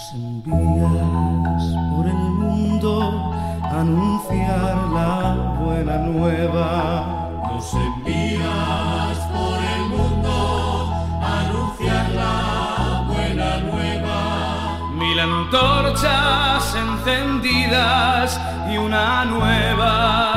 Nos envías por el mundo a anunciar la buena nueva. Nos envías por el mundo a anunciar la buena nueva. Mil antorchas encendidas y una nueva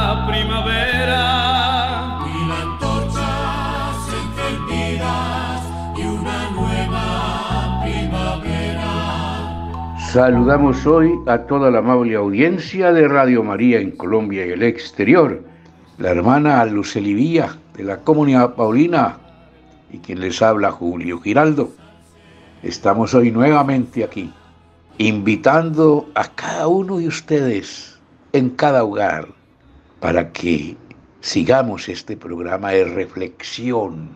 Saludamos hoy a toda la amable audiencia de Radio María en Colombia y el exterior. La hermana Lucelivía de la Comunidad Paulina y quien les habla Julio Giraldo. Estamos hoy nuevamente aquí, invitando a cada uno de ustedes en cada hogar para que sigamos este programa de reflexión,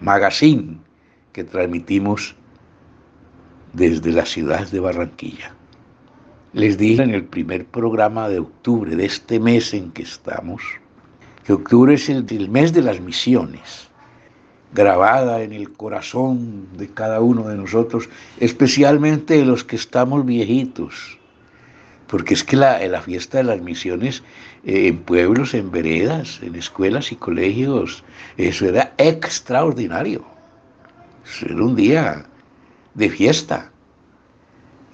magazine que transmitimos desde la ciudad de Barranquilla. Les dije en el primer programa de octubre de este mes en que estamos, que octubre es el, mes de las misiones, grabada en el corazón de cada uno de nosotros, especialmente de los que estamos viejitos, porque es que la, la fiesta de las misiones eh, en pueblos, en veredas, en escuelas y colegios, eso era extraordinario. Eso era un día de fiesta,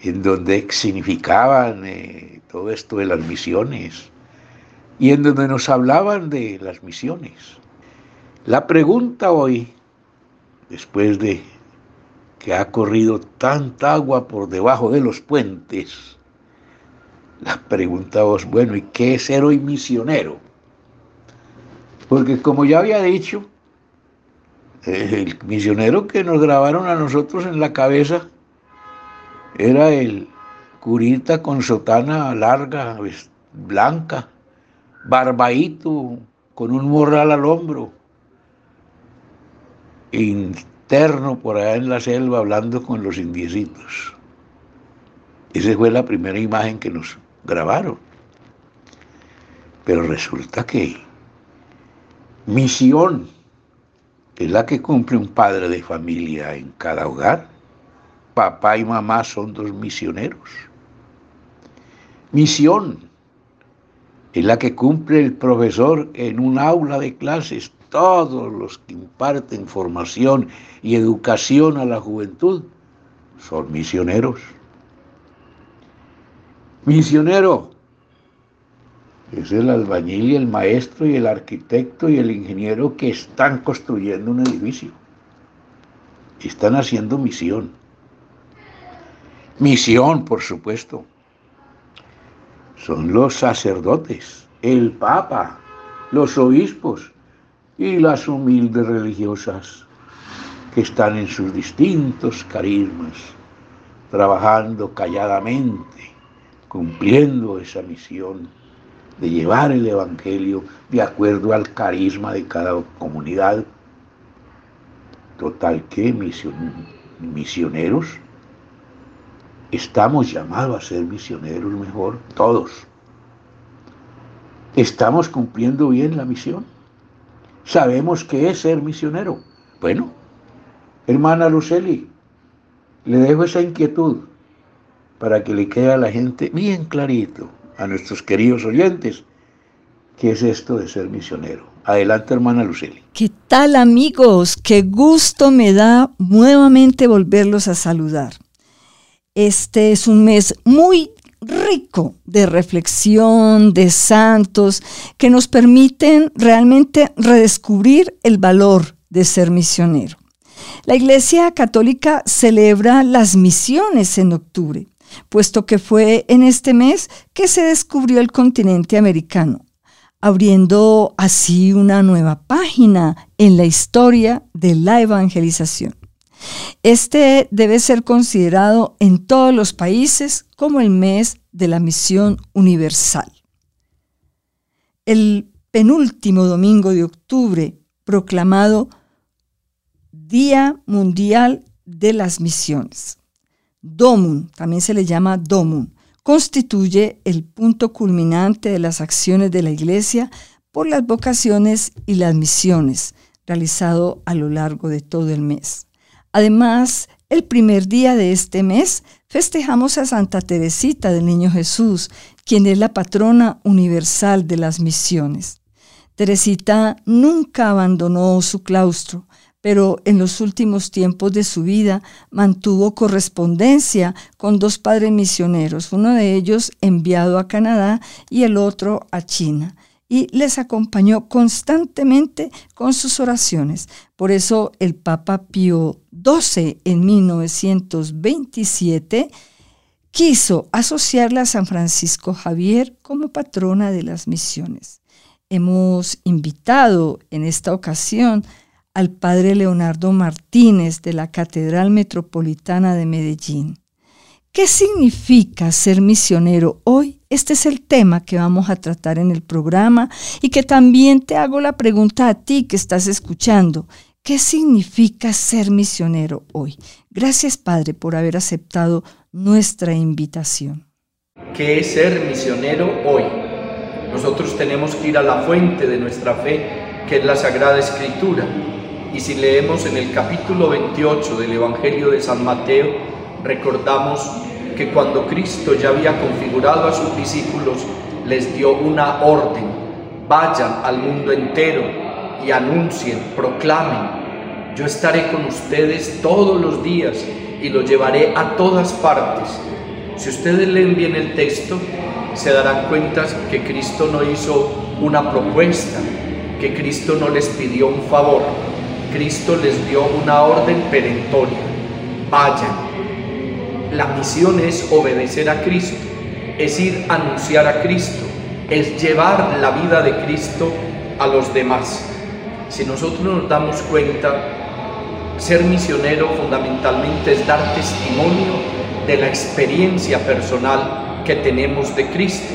en donde significaban eh, todo esto de las misiones y en donde nos hablaban de las misiones. La pregunta hoy, después de que ha corrido tanta agua por debajo de los puentes, la pregunta vos, bueno, ¿y qué es ser hoy misionero? Porque como ya había dicho, el misionero que nos grabaron a nosotros en la cabeza era el curita con sotana larga, blanca, barbaíto, con un morral al hombro, interno por allá en la selva hablando con los indiecitos. Esa fue la primera imagen que nos grabaron. Pero resulta que misión es la que cumple un padre de familia en cada hogar. Papá y mamá son dos misioneros. Misión es la que cumple el profesor en un aula de clases. Todos los que imparten formación y educación a la juventud son misioneros. Misionero es el albañil y el maestro y el arquitecto y el ingeniero que están construyendo un edificio. Están haciendo misión. Misión, por supuesto. Son los sacerdotes, el papa, los obispos y las humildes religiosas que están en sus distintos carismas, trabajando calladamente cumpliendo esa misión de llevar el Evangelio de acuerdo al carisma de cada comunidad. Total que misioneros, estamos llamados a ser misioneros mejor, todos. ¿Estamos cumpliendo bien la misión? ¿Sabemos qué es ser misionero? Bueno, hermana Luceli, le dejo esa inquietud para que le quede a la gente bien clarito, a nuestros queridos oyentes, qué es esto de ser misionero. Adelante, hermana Luceli. ¿Qué tal, amigos? Qué gusto me da nuevamente volverlos a saludar. Este es un mes muy rico de reflexión, de santos, que nos permiten realmente redescubrir el valor de ser misionero. La Iglesia Católica celebra las misiones en octubre puesto que fue en este mes que se descubrió el continente americano, abriendo así una nueva página en la historia de la evangelización. Este debe ser considerado en todos los países como el mes de la misión universal. El penúltimo domingo de octubre, proclamado Día Mundial de las Misiones. Domun, también se le llama Domun, constituye el punto culminante de las acciones de la Iglesia por las vocaciones y las misiones, realizado a lo largo de todo el mes. Además, el primer día de este mes festejamos a Santa Teresita del Niño Jesús, quien es la patrona universal de las misiones. Teresita nunca abandonó su claustro, pero en los últimos tiempos de su vida mantuvo correspondencia con dos padres misioneros, uno de ellos enviado a Canadá y el otro a China, y les acompañó constantemente con sus oraciones. Por eso el Papa Pío XII en 1927 quiso asociarla a San Francisco Javier como patrona de las misiones. Hemos invitado en esta ocasión al padre Leonardo Martínez de la Catedral Metropolitana de Medellín. ¿Qué significa ser misionero hoy? Este es el tema que vamos a tratar en el programa y que también te hago la pregunta a ti que estás escuchando. ¿Qué significa ser misionero hoy? Gracias Padre por haber aceptado nuestra invitación. ¿Qué es ser misionero hoy? Nosotros tenemos que ir a la fuente de nuestra fe, que es la Sagrada Escritura y si leemos en el capítulo 28 del Evangelio de San Mateo, recordamos que cuando Cristo ya había configurado a sus discípulos, les dio una orden, vayan al mundo entero y anuncien, proclamen, yo estaré con ustedes todos los días y los llevaré a todas partes. Si ustedes leen bien el texto, se darán cuenta que Cristo no hizo una propuesta, que Cristo no les pidió un favor, Cristo les dio una orden perentoria. Vayan. La misión es obedecer a Cristo, es ir a anunciar a Cristo, es llevar la vida de Cristo a los demás. Si nosotros nos damos cuenta, ser misionero fundamentalmente es dar testimonio de la experiencia personal que tenemos de Cristo.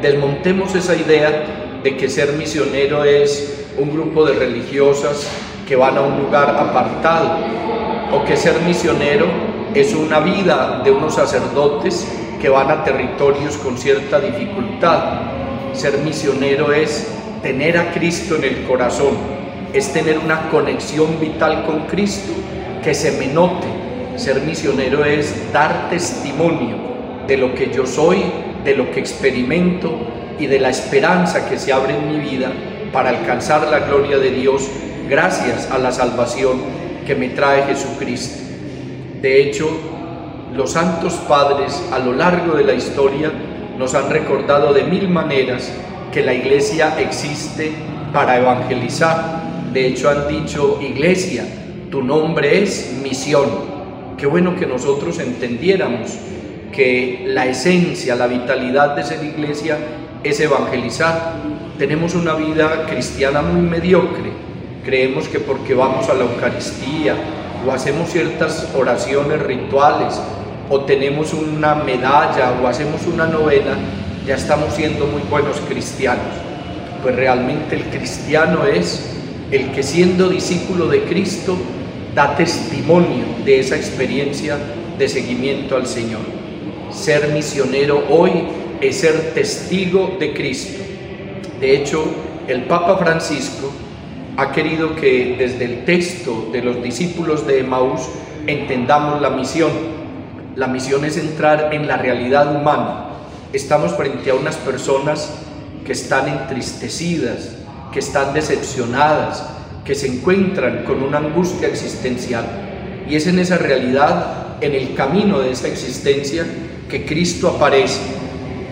Desmontemos esa idea de que ser misionero es un grupo de religiosas que van a un lugar apartado, o que ser misionero es una vida de unos sacerdotes que van a territorios con cierta dificultad. Ser misionero es tener a Cristo en el corazón, es tener una conexión vital con Cristo, que se me note. Ser misionero es dar testimonio de lo que yo soy, de lo que experimento y de la esperanza que se abre en mi vida para alcanzar la gloria de Dios gracias a la salvación que me trae Jesucristo. De hecho, los santos padres a lo largo de la historia nos han recordado de mil maneras que la iglesia existe para evangelizar. De hecho, han dicho, iglesia, tu nombre es misión. Qué bueno que nosotros entendiéramos que la esencia, la vitalidad de ser iglesia es evangelizar. Tenemos una vida cristiana muy mediocre Creemos que porque vamos a la Eucaristía o hacemos ciertas oraciones rituales o tenemos una medalla o hacemos una novena, ya estamos siendo muy buenos cristianos. Pues realmente el cristiano es el que siendo discípulo de Cristo da testimonio de esa experiencia de seguimiento al Señor. Ser misionero hoy es ser testigo de Cristo. De hecho, el Papa Francisco ha querido que desde el texto de los discípulos de Emaús entendamos la misión. La misión es entrar en la realidad humana. Estamos frente a unas personas que están entristecidas, que están decepcionadas, que se encuentran con una angustia existencial. Y es en esa realidad, en el camino de esa existencia, que Cristo aparece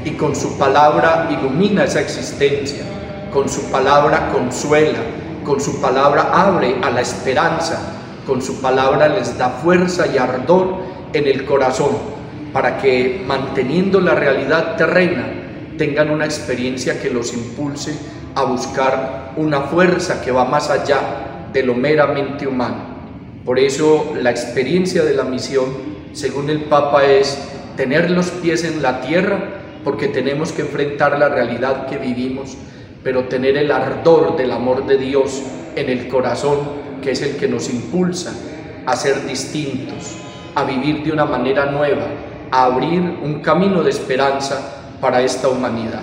y con su palabra ilumina esa existencia, con su palabra consuela, con su palabra abre a la esperanza, con su palabra les da fuerza y ardor en el corazón, para que manteniendo la realidad terrena tengan una experiencia que los impulse a buscar una fuerza que va más allá de lo meramente humano. Por eso la experiencia de la misión, según el Papa, es tener los pies en la tierra, porque tenemos que enfrentar la realidad que vivimos pero tener el ardor del amor de Dios en el corazón, que es el que nos impulsa a ser distintos, a vivir de una manera nueva, a abrir un camino de esperanza para esta humanidad.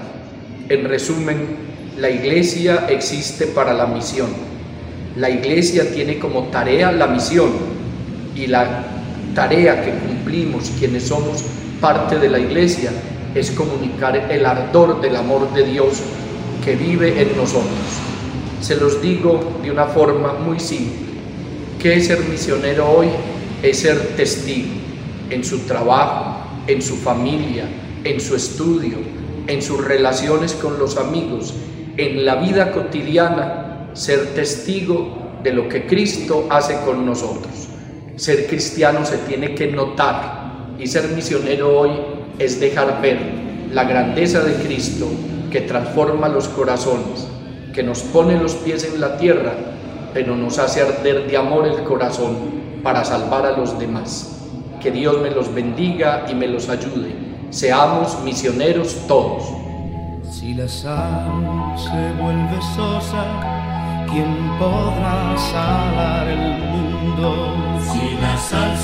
En resumen, la iglesia existe para la misión. La iglesia tiene como tarea la misión y la tarea que cumplimos quienes somos parte de la iglesia es comunicar el ardor del amor de Dios que vive en nosotros. Se los digo de una forma muy simple. ¿Qué es ser misionero hoy? Es ser testigo en su trabajo, en su familia, en su estudio, en sus relaciones con los amigos, en la vida cotidiana, ser testigo de lo que Cristo hace con nosotros. Ser cristiano se tiene que notar y ser misionero hoy es dejar ver la grandeza de Cristo que transforma los corazones, que nos pone los pies en la tierra, pero nos hace arder de amor el corazón para salvar a los demás. Que Dios me los bendiga y me los ayude. Seamos misioneros todos. Si la sal se vuelve sosa, ¿quién podrá salar el mundo? Si la sal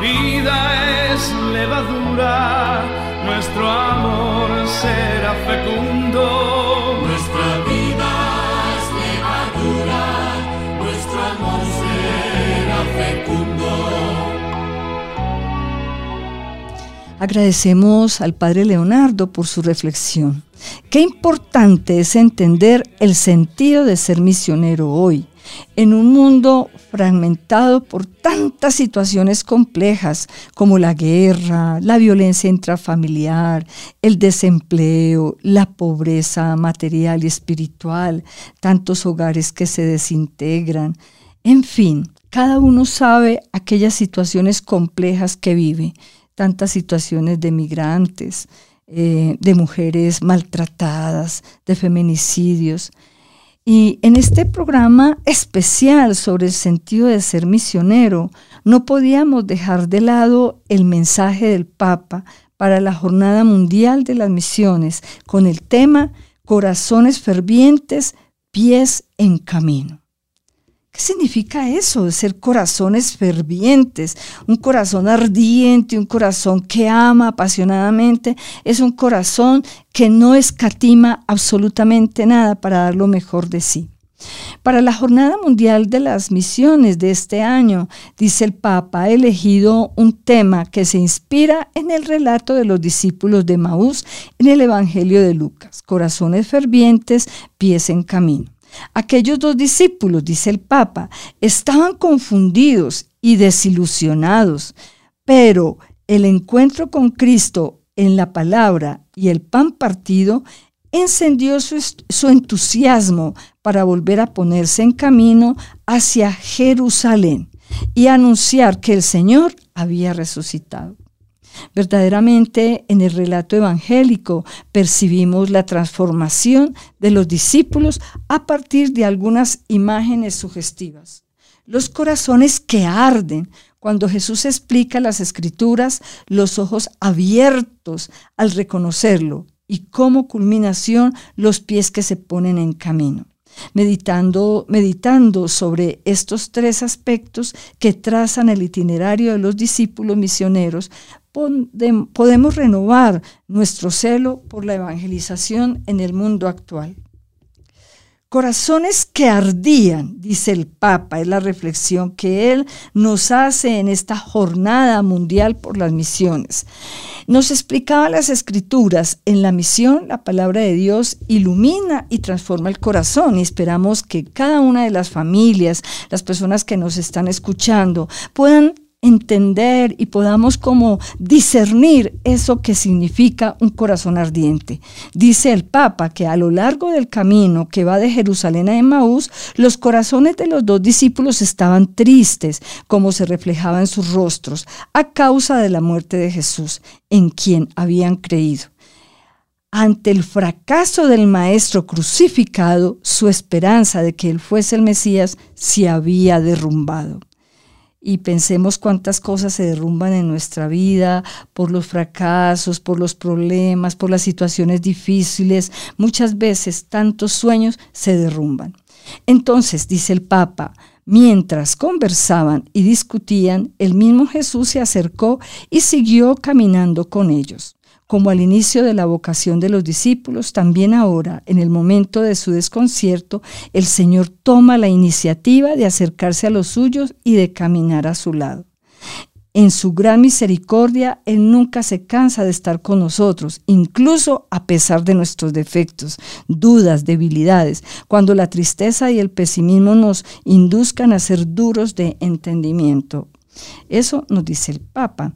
vida es levadura, nuestro amor será fecundo. Nuestra vida es levadura, nuestro amor será fecundo. Agradecemos al Padre Leonardo por su reflexión. Qué importante es entender el sentido de ser misionero hoy, en un mundo fragmentado por tantas situaciones complejas como la guerra, la violencia intrafamiliar, el desempleo, la pobreza material y espiritual, tantos hogares que se desintegran, en fin, cada uno sabe aquellas situaciones complejas que vive tantas situaciones de migrantes, eh, de mujeres maltratadas, de feminicidios. Y en este programa especial sobre el sentido de ser misionero, no podíamos dejar de lado el mensaje del Papa para la Jornada Mundial de las Misiones con el tema Corazones fervientes, pies en camino. ¿Qué significa eso ser corazones fervientes? Un corazón ardiente, un corazón que ama apasionadamente, es un corazón que no escatima absolutamente nada para dar lo mejor de sí. Para la Jornada Mundial de las Misiones de este año, dice el Papa, ha elegido un tema que se inspira en el relato de los discípulos de Maús en el Evangelio de Lucas, corazones fervientes, pies en camino. Aquellos dos discípulos, dice el Papa, estaban confundidos y desilusionados, pero el encuentro con Cristo en la palabra y el pan partido encendió su, entusiasmo para volver a ponerse en camino hacia Jerusalén y anunciar que el Señor había resucitado. Verdaderamente en el relato evangélico percibimos la transformación de los discípulos a partir de algunas imágenes sugestivas. Los corazones que arden cuando Jesús explica las escrituras, los ojos abiertos al reconocerlo y como culminación los pies que se ponen en camino. Meditando, meditando sobre estos tres aspectos que trazan el itinerario de los discípulos misioneros, podemos renovar nuestro celo por la evangelización en el mundo actual. Corazones que ardían, dice el Papa, es la reflexión que él nos hace en esta jornada mundial por las misiones. Nos explicaba las escrituras, en la misión la palabra de Dios ilumina y transforma el corazón y esperamos que cada una de las familias, las personas que nos están escuchando, puedan entender y podamos como discernir eso que significa un corazón ardiente. Dice el Papa que a lo largo del camino que va de Jerusalén a Emmaús, los corazones de los dos discípulos estaban tristes, como se reflejaba en sus rostros, a causa de la muerte de Jesús, en quien habían creído. Ante el fracaso del Maestro crucificado, su esperanza de que él fuese el Mesías se había derrumbado y pensemos cuántas cosas se derrumban en nuestra vida por los fracasos, por los problemas, por las situaciones difíciles. Muchas veces tantos sueños se derrumban. Entonces, dice el Papa, mientras conversaban y discutían, el mismo Jesús se acercó y siguió caminando con ellos. Como al inicio de la vocación de los discípulos, también ahora, en el momento de su desconcierto, el Señor toma la iniciativa de acercarse a los suyos y de caminar a su lado. En su gran misericordia, Él nunca se cansa de estar con nosotros, incluso a pesar de nuestros defectos, dudas, debilidades, cuando la tristeza y el pesimismo nos induzcan a ser duros de entendimiento. Eso nos dice el Papa.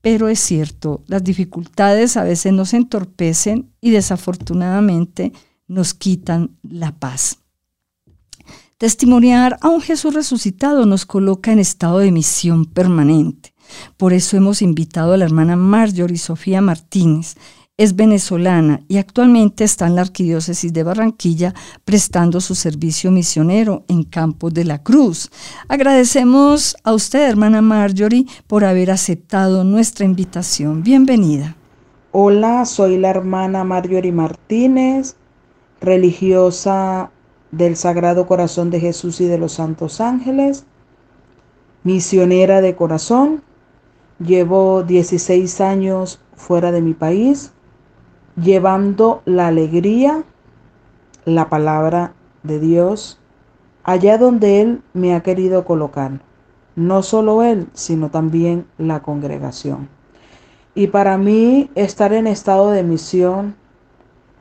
Pero es cierto, las dificultades a veces nos entorpecen y desafortunadamente nos quitan la paz. Testimoniar a un Jesús resucitado nos coloca en estado de misión permanente. Por eso hemos invitado a la hermana Marjorie Sofía Martínez. Es venezolana y actualmente está en la Arquidiócesis de Barranquilla prestando su servicio misionero en Campos de la Cruz. Agradecemos a usted, hermana Marjorie, por haber aceptado nuestra invitación. Bienvenida. Hola, soy la hermana Marjorie Martínez, religiosa del Sagrado Corazón de Jesús y de los Santos Ángeles, misionera de corazón, llevo 16 años fuera de mi país, llevando la alegría, la palabra de Dios, allá donde Él me ha querido colocar. No solo Él, sino también la congregación. Y para mí estar en estado de misión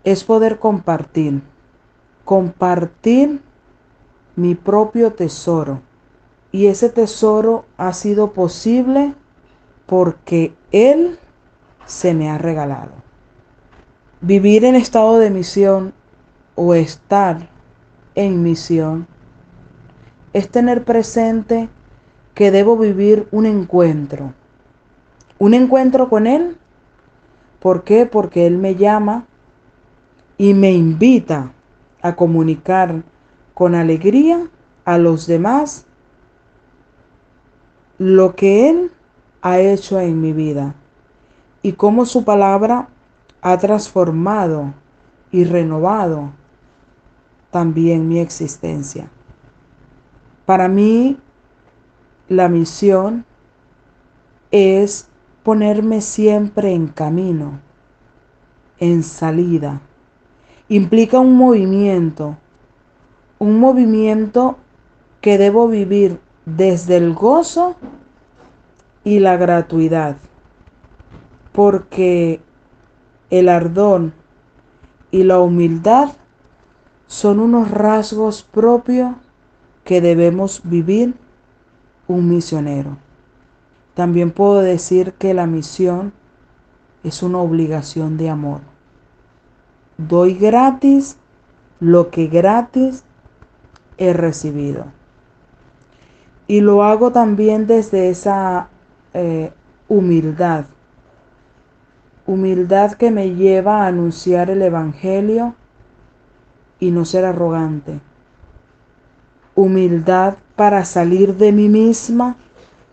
es poder compartir compartir mi propio tesoro. Y ese tesoro ha sido posible porque Él se me ha regalado. Vivir en estado de misión o estar en misión es tener presente que debo vivir un encuentro. Un encuentro con Él. ¿Por qué? Porque Él me llama y me invita a comunicar con alegría a los demás lo que Él ha hecho en mi vida y cómo su palabra ha transformado y renovado también mi existencia. Para mí, la misión es ponerme siempre en camino, en salida, implica un movimiento, un movimiento que debo vivir desde el gozo y la gratuidad, porque el ardón y la humildad son unos rasgos propios que debemos vivir un misionero. También puedo decir que la misión es una obligación de amor doy gratis lo que gratis he recibido. Y lo hago también desde esa eh, humildad. Humildad que me lleva a anunciar el Evangelio y no ser arrogante. Humildad para salir de mí misma,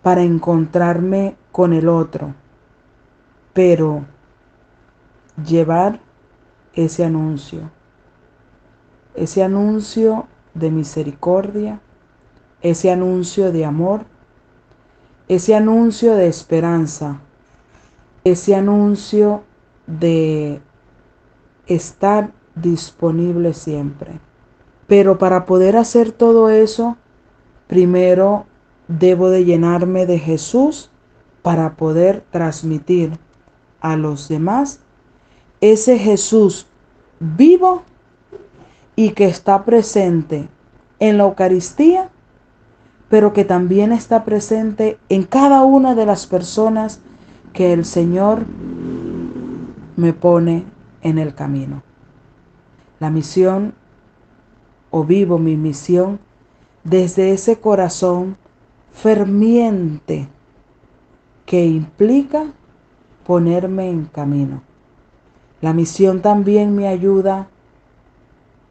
para encontrarme con el otro. Pero llevar ese anuncio, ese anuncio de misericordia, ese anuncio de amor, ese anuncio de esperanza, ese anuncio de estar disponible siempre. Pero para poder hacer todo eso, primero debo de llenarme de Jesús para poder transmitir a los demás ese Jesús vivo y que está presente en la Eucaristía, pero que también está presente en cada una de las personas que el Señor me pone en el camino. La misión, o vivo mi misión, desde ese corazón ferviente que implica ponerme en camino. La misión también me ayuda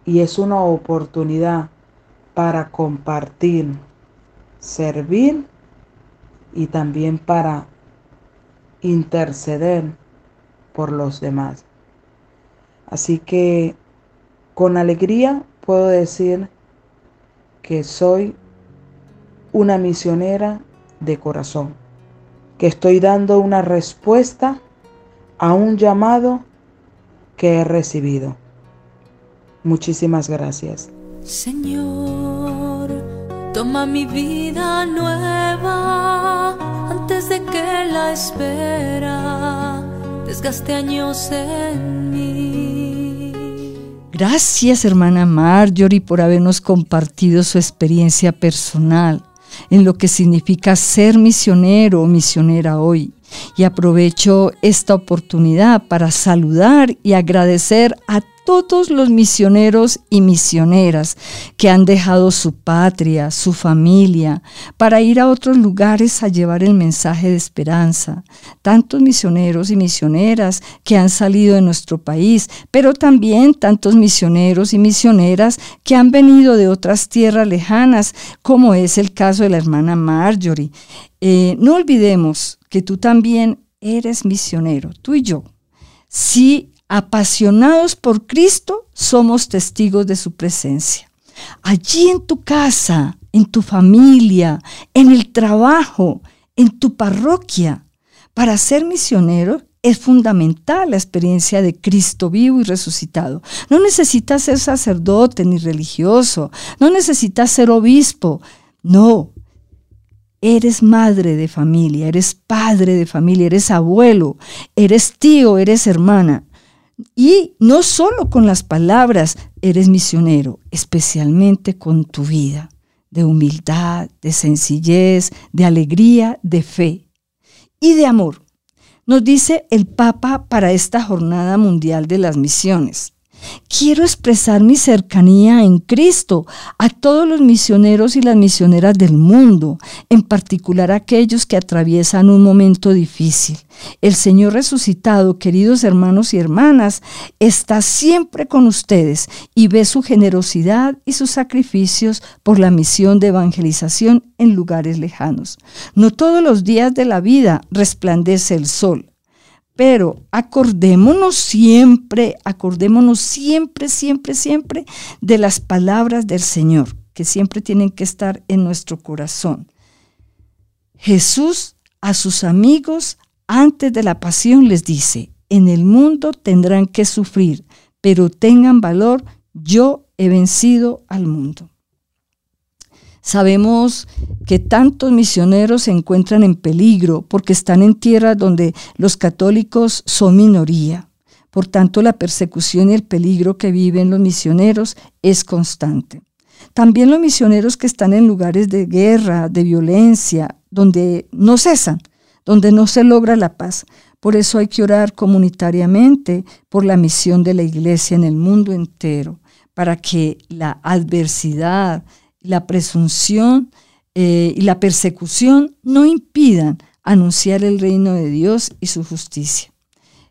y es una oportunidad para compartir, servir y también para interceder por los demás. Así que con alegría puedo decir que soy una misionera de corazón, que estoy dando una respuesta a un llamado que he recibido. Muchísimas gracias. Señor, toma mi vida nueva antes de que la espera desgaste años en mí. Gracias hermana Marjorie por habernos compartido su experiencia personal en lo que significa ser misionero o misionera hoy. Y aprovecho esta oportunidad para saludar y agradecer a todos los misioneros y misioneras que han dejado su patria, su familia, para ir a otros lugares a llevar el mensaje de esperanza. Tantos misioneros y misioneras que han salido de nuestro país, pero también tantos misioneros y misioneras que han venido de otras tierras lejanas, como es el caso de la hermana Marjorie. Eh, no olvidemos que tú también eres misionero, tú y yo. Sí apasionados por Cristo, somos testigos de su presencia. Allí en tu casa, en tu familia, en el trabajo, en tu parroquia, para ser misionero es fundamental la experiencia de Cristo vivo y resucitado. No necesitas ser sacerdote ni religioso, no necesitas ser obispo, no. Eres madre de familia, eres padre de familia, eres abuelo, eres tío, eres hermana. Y no solo con las palabras eres misionero, especialmente con tu vida de humildad, de sencillez, de alegría, de fe y de amor. Nos dice el Papa para esta Jornada Mundial de las Misiones. Quiero expresar mi cercanía en Cristo a todos los misioneros y las misioneras del mundo, en particular aquellos que atraviesan un momento difícil. El Señor resucitado, queridos hermanos y hermanas, está siempre con ustedes y ve su generosidad y sus sacrificios por la misión de evangelización en lugares lejanos. No todos los días de la vida resplandece el sol pero acordémonos siempre, acordémonos siempre, siempre, siempre de las palabras del Señor, que siempre tienen que estar en nuestro corazón. Jesús a sus amigos antes de la pasión les dice, en el mundo tendrán que sufrir, pero tengan valor, yo he vencido al mundo. Sabemos que tantos misioneros se encuentran en peligro porque están en tierras donde los católicos son minoría. Por tanto, la persecución y el peligro que viven los misioneros es constante. También los misioneros que están en lugares de guerra, de violencia, donde no cesan, donde no se logra la paz. Por eso hay que orar comunitariamente por la misión de la iglesia en el mundo entero, para que la adversidad, la presunción eh, y la persecución no impidan anunciar el reino de Dios y su justicia.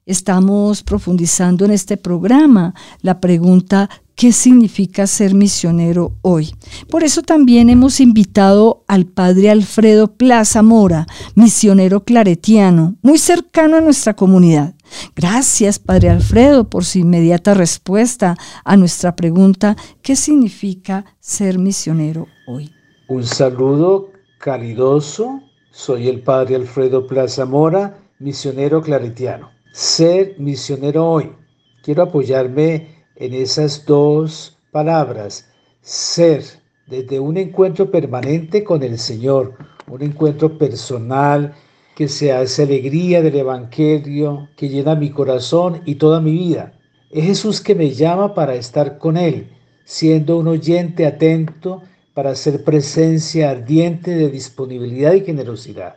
Estamos profundizando en este programa la pregunta ¿qué significa ser misionero hoy? Por eso también hemos invitado al padre Alfredo Plaza Mora, misionero claretiano, muy cercano a nuestra comunidad. Gracias, Padre Alfredo, por su inmediata respuesta a nuestra pregunta, ¿qué significa ser misionero hoy? Un saludo calidoso. Soy el Padre Alfredo Plaza Mora, misionero claretiano. Ser misionero hoy. Quiero apoyarme en esas dos palabras. Ser, desde un encuentro permanente con el Señor, un encuentro personal, que se hace alegría del Evangelio, que llena mi corazón y toda mi vida. Es Jesús que me llama para estar con Él, siendo un oyente atento para hacer presencia ardiente de disponibilidad y generosidad.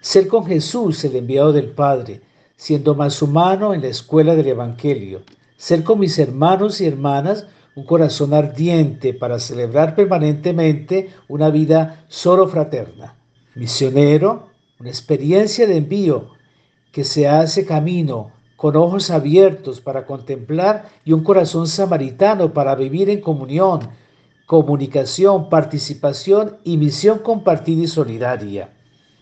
Ser con Jesús, el enviado del Padre, siendo más humano en la escuela del Evangelio. Ser con mis hermanos y hermanas, un corazón ardiente para celebrar permanentemente una vida solo fraterna. Misionero, una experiencia de envío que se hace camino con ojos abiertos para contemplar y un corazón samaritano para vivir en comunión, comunicación, participación y misión compartida y solidaria.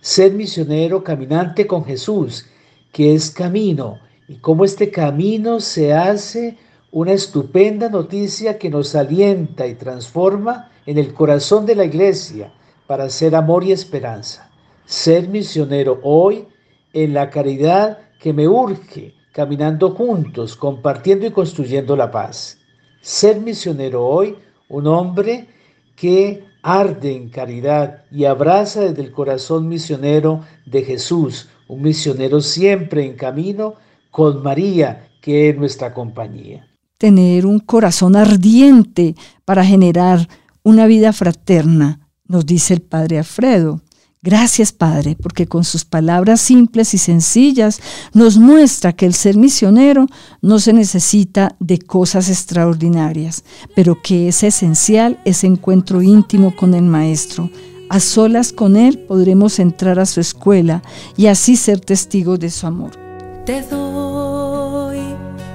Ser misionero caminante con Jesús, que es camino, y cómo este camino se hace una estupenda noticia que nos alienta y transforma en el corazón de la iglesia para ser amor y esperanza ser misionero hoy en la caridad que me urge caminando juntos, compartiendo y construyendo la paz. Ser misionero hoy, un hombre que arde en caridad y abraza desde el corazón misionero de Jesús, un misionero siempre en camino con María, que es nuestra compañía. Tener un corazón ardiente para generar una vida fraterna, nos dice el Padre Alfredo. Gracias, Padre, porque con sus palabras simples y sencillas nos muestra que el ser misionero no se necesita de cosas extraordinarias, pero que es esencial ese encuentro íntimo con el Maestro. A solas con Él podremos entrar a su escuela y así ser testigos de su amor. Te doy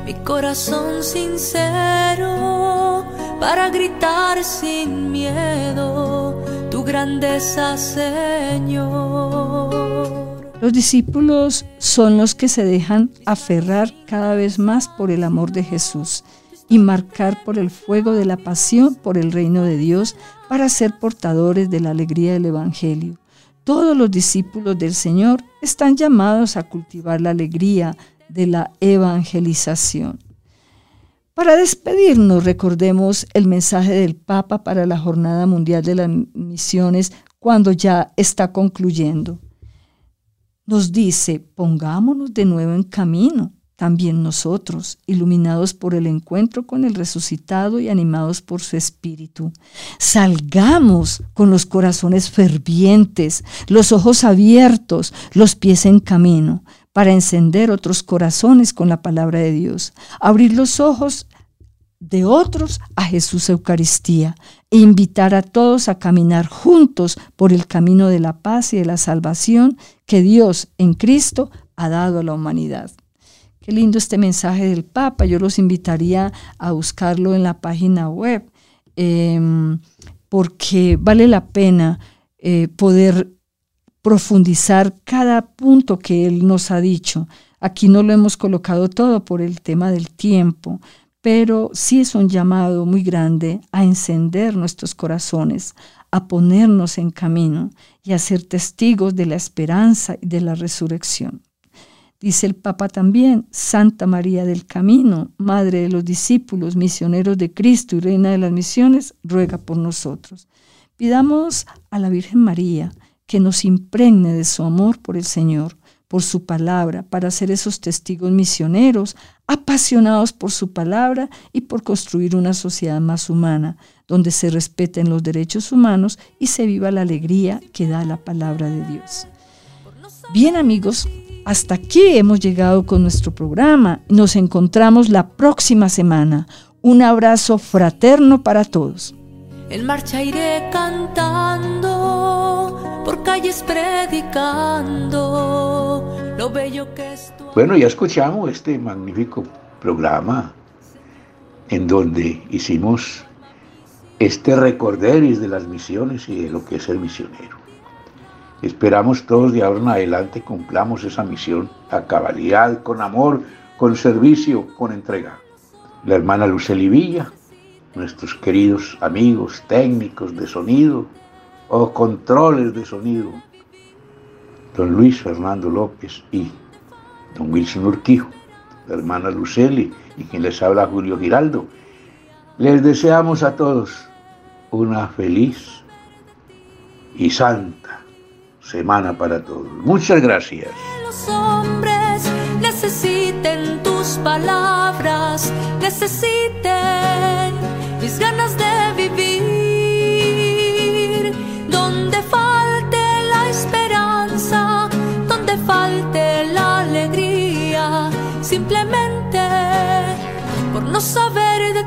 mi corazón sincero para gritar sin miedo grandeza, Señor. Los discípulos son los que se dejan aferrar cada vez más por el amor de Jesús y marcar por el fuego de la pasión por el reino de Dios para ser portadores de la alegría del Evangelio. Todos los discípulos del Señor están llamados a cultivar la alegría de la evangelización. Para despedirnos, recordemos el mensaje del Papa para la Jornada Mundial de las Misiones cuando ya está concluyendo. Nos dice, pongámonos de nuevo en camino, también nosotros, iluminados por el encuentro con el resucitado y animados por su espíritu. Salgamos con los corazones fervientes, los ojos abiertos, los pies en camino para encender otros corazones con la palabra de Dios, abrir los ojos de otros a Jesús Eucaristía e invitar a todos a caminar juntos por el camino de la paz y de la salvación que Dios en Cristo ha dado a la humanidad. Qué lindo este mensaje del Papa. Yo los invitaría a buscarlo en la página web em, porque vale la pena eh, poder profundizar cada punto que Él nos ha dicho. Aquí no lo hemos colocado todo por el tema del tiempo, pero sí es un llamado muy grande a encender nuestros corazones, a ponernos en camino y a ser testigos de la esperanza y de la resurrección. Dice el Papa también, Santa María del Camino, Madre de los discípulos, misioneros de Cristo y Reina de las Misiones, ruega por nosotros. Pidamos a la Virgen María, que nos impregne de su amor por el Señor, por su palabra, para ser esos testigos misioneros, apasionados por su palabra y por construir una sociedad más humana, donde se respeten los derechos humanos y se viva la alegría que da la palabra de Dios. Bien amigos, hasta aquí hemos llegado con nuestro programa. Nos encontramos la próxima semana. Un abrazo fraterno para todos. En marcha iré cantando por calles predicando lo bello que es Bueno, ya escuchamos este magnífico programa en donde hicimos este recorderis de las misiones y de lo que es el misionero. Esperamos todos de ahora en adelante cumplamos esa misión a cabalidad, con amor, con servicio, con entrega. La hermana Luceli Villa, nuestros queridos amigos técnicos de sonido, o controles de sonido, don Luis Fernando López y don Wilson Urquijo, la hermana Luceli y quien les habla Julio Giraldo. Les deseamos a todos una feliz y santa semana para todos. Muchas gracias. Los hombres necesiten tus palabras, necesiten mis ganas de alegría, simplemente